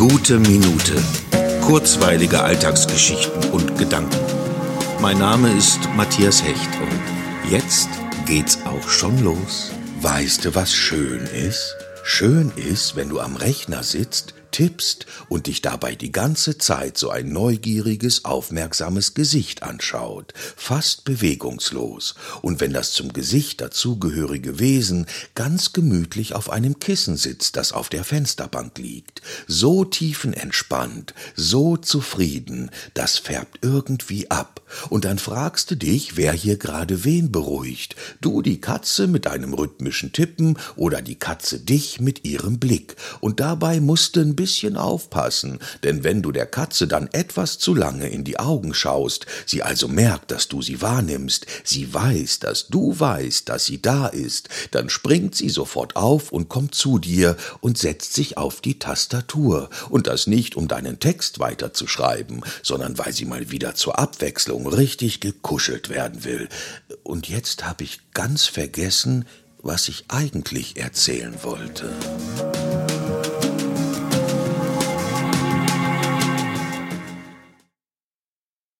Gute Minute. Kurzweilige Alltagsgeschichten und Gedanken. Mein Name ist Matthias Hecht und jetzt geht's auch schon los. Weißt du, was schön ist? Schön ist, wenn du am Rechner sitzt, tippst und dich dabei die ganze Zeit so ein neugieriges, aufmerksames Gesicht anschaut, fast bewegungslos, und wenn das zum Gesicht dazugehörige Wesen ganz gemütlich auf einem Kissen sitzt, das auf der Fensterbank liegt, so tiefenentspannt, so zufrieden, das färbt irgendwie ab, und dann fragst du dich, wer hier gerade wen beruhigt, du die Katze mit deinem rhythmischen Tippen oder die Katze dich mit ihrem Blick, und dabei musste ein bisschen aufpassen, denn wenn du der Katze dann etwas zu lange in die Augen schaust, sie also merkt, dass du sie wahrnimmst, sie weiß, dass du weißt, dass sie da ist, dann springt sie sofort auf und kommt zu dir und setzt sich auf die Tastatur, und das nicht, um deinen Text weiterzuschreiben, sondern weil sie mal wieder zur Abwechslung richtig gekuschelt werden will. Und jetzt habe ich ganz vergessen, was ich eigentlich erzählen wollte.